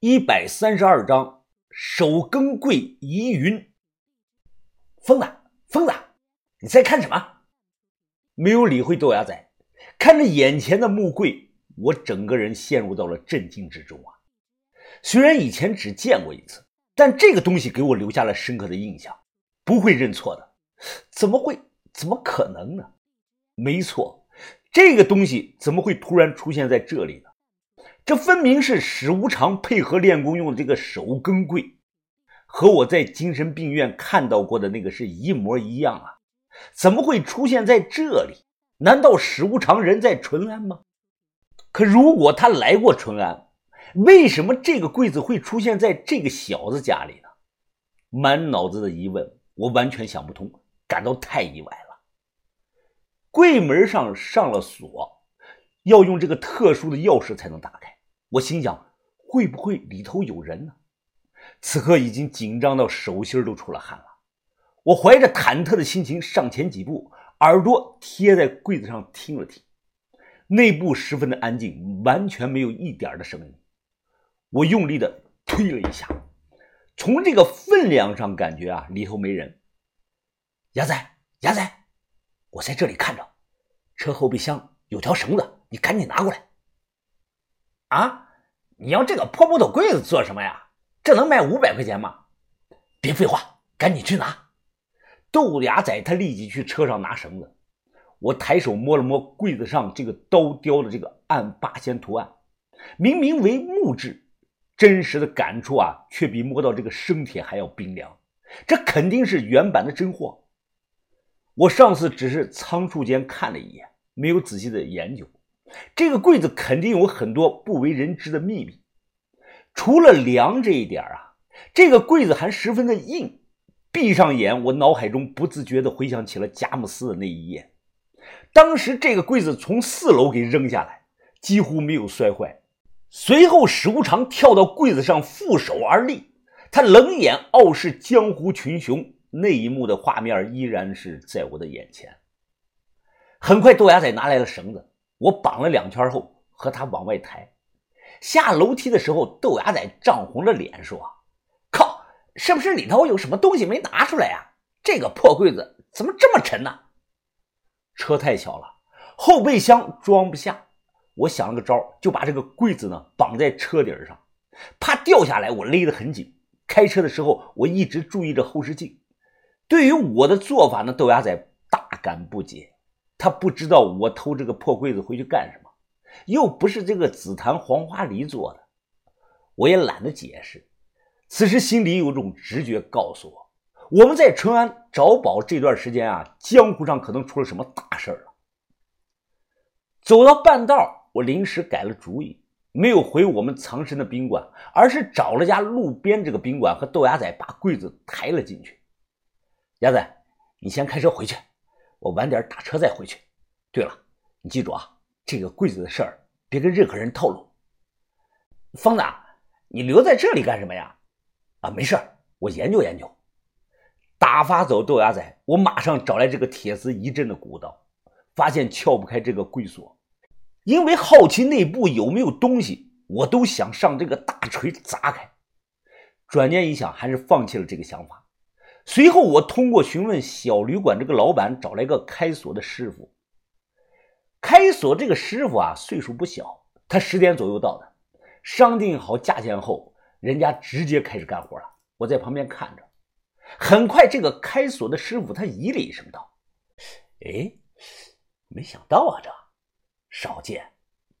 一百三十二章手更柜疑云。疯子，疯子，你在看什么？没有理会豆芽仔，看着眼前的木柜，我整个人陷入到了震惊之中啊！虽然以前只见过一次，但这个东西给我留下了深刻的印象，不会认错的。怎么会？怎么可能呢？没错，这个东西怎么会突然出现在这里？这分明是史无常配合练功用的这个手更柜，和我在精神病院看到过的那个是一模一样啊！怎么会出现在这里？难道史无常人在淳安吗？可如果他来过淳安，为什么这个柜子会出现在这个小子家里呢？满脑子的疑问，我完全想不通，感到太意外了。柜门上上了锁，要用这个特殊的钥匙才能打开。我心想，会不会里头有人呢？此刻已经紧张到手心都出了汗了。我怀着忐忑的心情上前几步，耳朵贴在柜子上听了听，内部十分的安静，完全没有一点的声音。我用力的推了一下，从这个分量上感觉啊，里头没人。牙仔，牙仔，我在这里看着，车后备箱有条绳子，你赶紧拿过来。啊！你要这个破木头柜子做什么呀？这能卖五百块钱吗？别废话，赶紧去拿！豆芽仔他立即去车上拿绳子。我抬手摸了摸柜子上这个刀雕的这个暗八仙图案，明明为木质，真实的感触啊，却比摸到这个生铁还要冰凉。这肯定是原版的真货。我上次只是仓促间看了一眼，没有仔细的研究。这个柜子肯定有很多不为人知的秘密，除了凉这一点啊，这个柜子还十分的硬。闭上眼，我脑海中不自觉地回想起了佳木斯的那一夜。当时这个柜子从四楼给扔下来，几乎没有摔坏。随后史无常跳到柜子上负手而立，他冷眼傲视江湖群雄，那一幕的画面依然是在我的眼前。很快，豆芽仔拿来了绳子。我绑了两圈后，和他往外抬。下楼梯的时候，豆芽仔涨红了脸说：“靠，是不是里头有什么东西没拿出来呀？这个破柜子怎么这么沉呢？”车太小了，后备箱装不下。我想了个招，就把这个柜子呢绑在车顶上，怕掉下来。我勒得很紧。开车的时候，我一直注意着后视镜。对于我的做法呢，豆芽仔大感不解。他不知道我偷这个破柜子回去干什么，又不是这个紫檀黄花梨做的，我也懒得解释。此时心里有种直觉告诉我，我们在淳安找宝这段时间啊，江湖上可能出了什么大事了。走到半道，我临时改了主意，没有回我们藏身的宾馆，而是找了家路边这个宾馆，和豆芽仔把柜子抬了进去。鸭仔，你先开车回去。我晚点打车再回去。对了，你记住啊，这个柜子的事儿别跟任何人透露。疯子，你留在这里干什么呀？啊，没事我研究研究。打发走豆芽仔，我马上找来这个铁丝一阵的鼓捣，发现撬不开这个柜锁。因为好奇内部有没有东西，我都想上这个大锤砸开。转念一想，还是放弃了这个想法。随后，我通过询问小旅馆这个老板，找来个开锁的师傅。开锁这个师傅啊，岁数不小，他十点左右到的。商定好价钱后，人家直接开始干活了。我在旁边看着。很快，这个开锁的师傅他咦了一声道：“哎，没想到啊，这少见，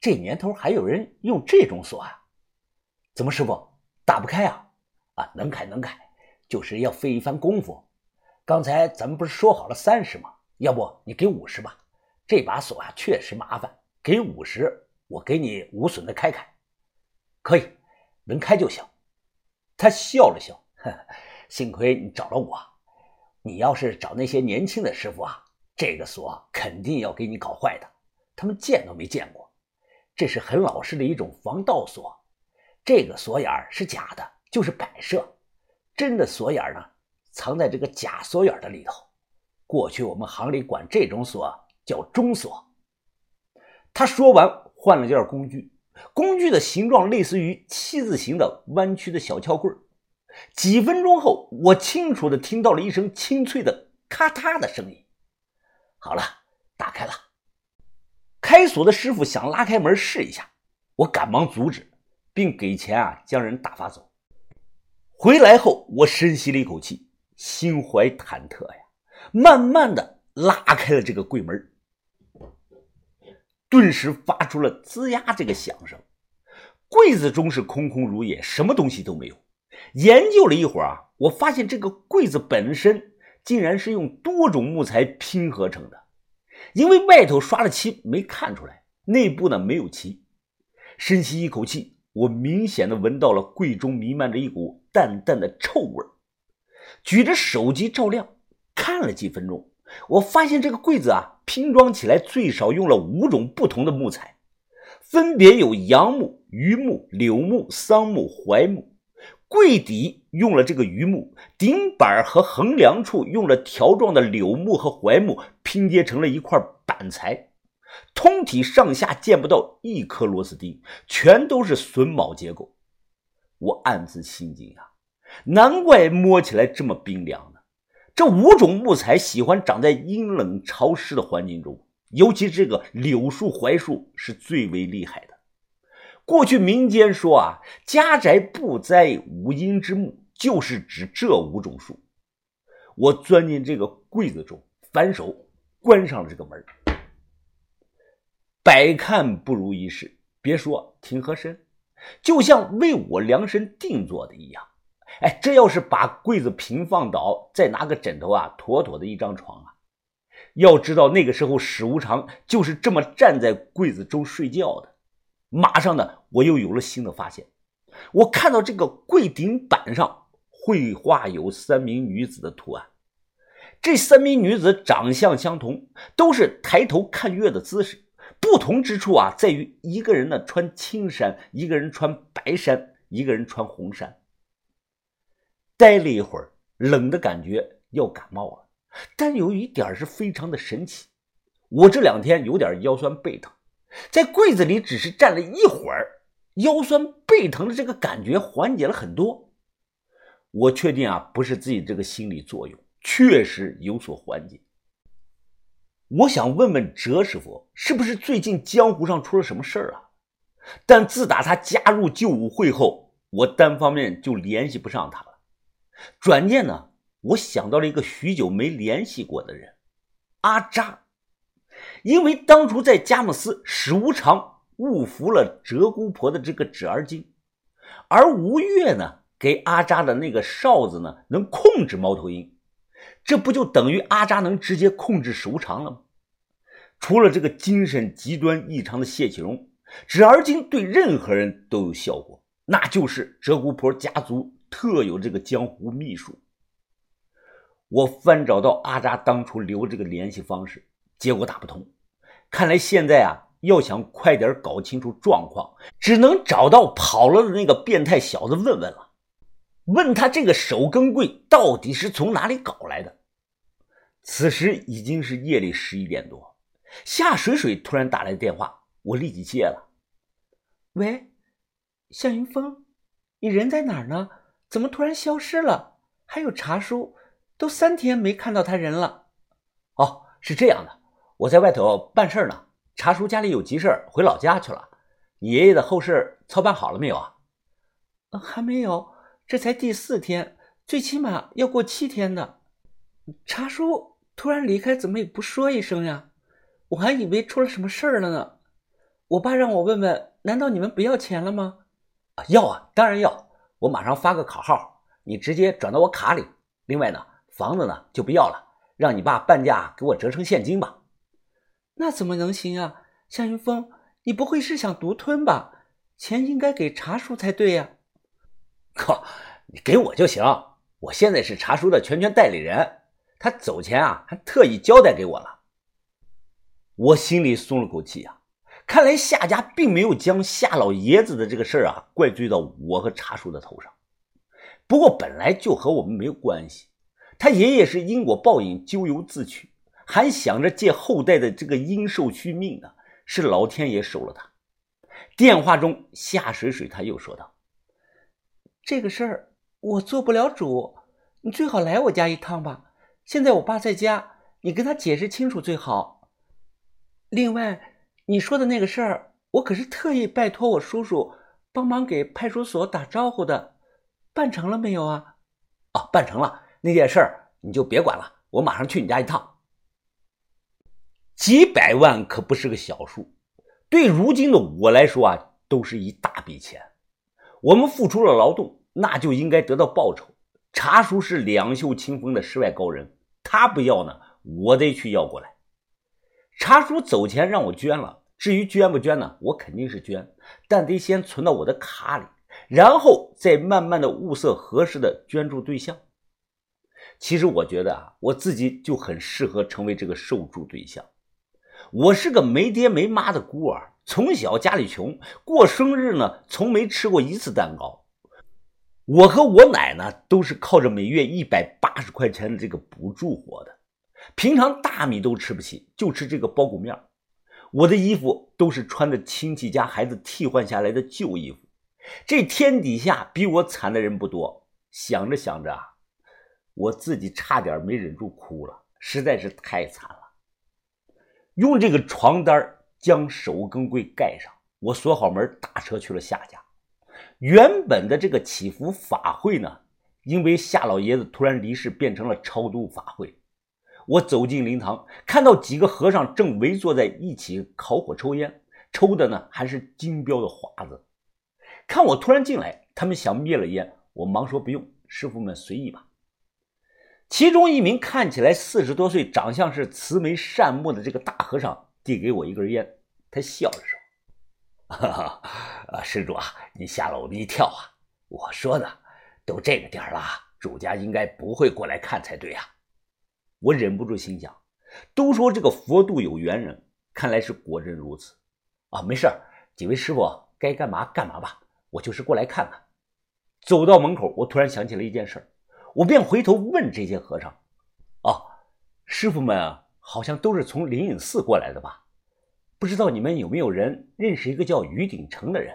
这年头还有人用这种锁啊？怎么，师傅打不开啊？啊，能开能开。”就是要费一番功夫。刚才咱们不是说好了三十吗？要不你给五十吧。这把锁啊，确实麻烦。给五十，我给你无损的开开。可以，能开就行。他笑了笑，呵幸亏你找了我。你要是找那些年轻的师傅啊，这个锁肯定要给你搞坏的。他们见都没见过。这是很老式的一种防盗锁。这个锁眼是假的，就是摆设。真的锁眼呢，藏在这个假锁眼的里头。过去我们行里管这种锁叫中锁。他说完，换了件工具，工具的形状类似于七字形的弯曲的小撬棍几分钟后，我清楚的听到了一声清脆的咔嗒的声音。好了，打开了。开锁的师傅想拉开门试一下，我赶忙阻止，并给钱啊，将人打发走。回来后，我深吸了一口气，心怀忐忑呀，慢慢的拉开了这个柜门，顿时发出了吱呀这个响声。柜子中是空空如也，什么东西都没有。研究了一会儿啊，我发现这个柜子本身竟然是用多种木材拼合成的，因为外头刷了漆没看出来，内部呢没有漆。深吸一口气，我明显的闻到了柜中弥漫着一股淡淡的臭味举着手机照亮，看了几分钟，我发现这个柜子啊拼装起来最少用了五种不同的木材，分别有杨木、榆木、柳木、桑木、槐木。柜底用了这个榆木，顶板和横梁处用了条状的柳木和槐木拼接成了一块板材，通体上下见不到一颗螺丝钉，全都是榫卯结构。我暗自心惊啊，难怪摸起来这么冰凉呢。这五种木材喜欢长在阴冷潮湿的环境中，尤其这个柳树、槐树是最为厉害的。过去民间说啊，家宅不栽五阴之木，就是指这五种树。我钻进这个柜子中，反手关上了这个门百看不如一试，别说挺合身，就像为我量身定做的一样。哎，这要是把柜子平放倒，再拿个枕头啊，妥妥的一张床啊。要知道那个时候史无常就是这么站在柜子中睡觉的。马上呢，我又有了新的发现。我看到这个柜顶板上绘画有三名女子的图案，这三名女子长相相同，都是抬头看月的姿势。不同之处啊，在于一个人呢穿青衫，一个人穿白衫，一个人穿红衫。待了一会儿，冷的感觉要感冒了，但有一点是非常的神奇。我这两天有点腰酸背疼。在柜子里只是站了一会儿，腰酸背疼的这个感觉缓解了很多。我确定啊，不是自己这个心理作用，确实有所缓解。我想问问哲师傅，是不是最近江湖上出了什么事儿啊？但自打他加入旧武会后，我单方面就联系不上他了。转念呢，我想到了一个许久没联系过的人，阿扎。因为当初在佳木斯，史无常误服了哲姑婆的这个纸儿精，而吴越呢给阿扎的那个哨子呢能控制猫头鹰，这不就等于阿扎能直接控制史无常了吗？除了这个精神极端异常的谢启荣，纸儿精对任何人都有效果，那就是鹧鸪婆家族特有这个江湖秘术。我翻找到阿扎当初留这个联系方式。结果打不通，看来现在啊，要想快点搞清楚状况，只能找到跑了的那个变态小子问问了。问他这个手更柜到底是从哪里搞来的？此时已经是夜里十一点多，夏水水突然打来电话，我立即接了。喂，夏云峰，你人在哪儿呢？怎么突然消失了？还有茶叔，都三天没看到他人了。哦，是这样的。我在外头办事呢，茶叔家里有急事回老家去了。你爷爷的后事操办好了没有啊？还没有，这才第四天，最起码要过七天的。茶叔突然离开，怎么也不说一声呀？我还以为出了什么事儿了呢。我爸让我问问，难道你们不要钱了吗？啊要啊，当然要。我马上发个卡号，你直接转到我卡里。另外呢，房子呢就不要了，让你爸半价给我折成现金吧。那怎么能行啊，夏云峰，你不会是想独吞吧？钱应该给茶叔才对呀。靠，你给我就行，我现在是茶叔的全权代理人，他走前啊还特意交代给我了。我心里松了口气啊，看来夏家并没有将夏老爷子的这个事儿啊怪罪到我和茶叔的头上。不过本来就和我们没有关系，他爷爷是因果报应，咎由自取。还想着借后代的这个阴寿续命呢，是老天爷收了他。电话中，夏水水他又说道：“这个事儿我做不了主，你最好来我家一趟吧。现在我爸在家，你跟他解释清楚最好。另外，你说的那个事儿，我可是特意拜托我叔叔帮忙给派出所打招呼的，办成了没有啊？哦，办成了。那件事儿你就别管了，我马上去你家一趟。几百万可不是个小数。”对如今的我来说啊，都是一大笔钱。我们付出了劳动，那就应该得到报酬。查叔是两袖清风的世外高人，他不要呢，我得去要过来。查叔走前让我捐了，至于捐不捐呢，我肯定是捐，但得先存到我的卡里，然后再慢慢的物色合适的捐助对象。其实我觉得啊，我自己就很适合成为这个受助对象。我是个没爹没妈的孤儿，从小家里穷，过生日呢从没吃过一次蛋糕。我和我奶呢都是靠着每月一百八十块钱的这个补助活的，平常大米都吃不起，就吃这个包谷面。我的衣服都是穿的亲戚家孩子替换下来的旧衣服。这天底下比我惨的人不多。想着想着啊，我自己差点没忍住哭了，实在是太惨了。用这个床单将手更柜盖上，我锁好门，打车去了夏家。原本的这个祈福法会呢，因为夏老爷子突然离世，变成了超度法会。我走进灵堂，看到几个和尚正围坐在一起烤火抽烟，抽的呢还是金标的华子。看我突然进来，他们想灭了烟，我忙说不用，师傅们随意吧。其中一名看起来四十多岁、长相是慈眉善目的这个大和尚递给我一根烟，他笑着说：“哈哈，啊，施主啊，你吓了我们一跳啊！我说呢，都这个点了，主家应该不会过来看才对呀。”我忍不住心想：都说这个佛度有缘人，看来是果真如此啊！没事几位师傅该干嘛干嘛吧，我就是过来看看。走到门口，我突然想起了一件事。我便回头问这些和尚：“哦，师傅们好像都是从灵隐寺过来的吧？不知道你们有没有人认识一个叫于鼎成的人？”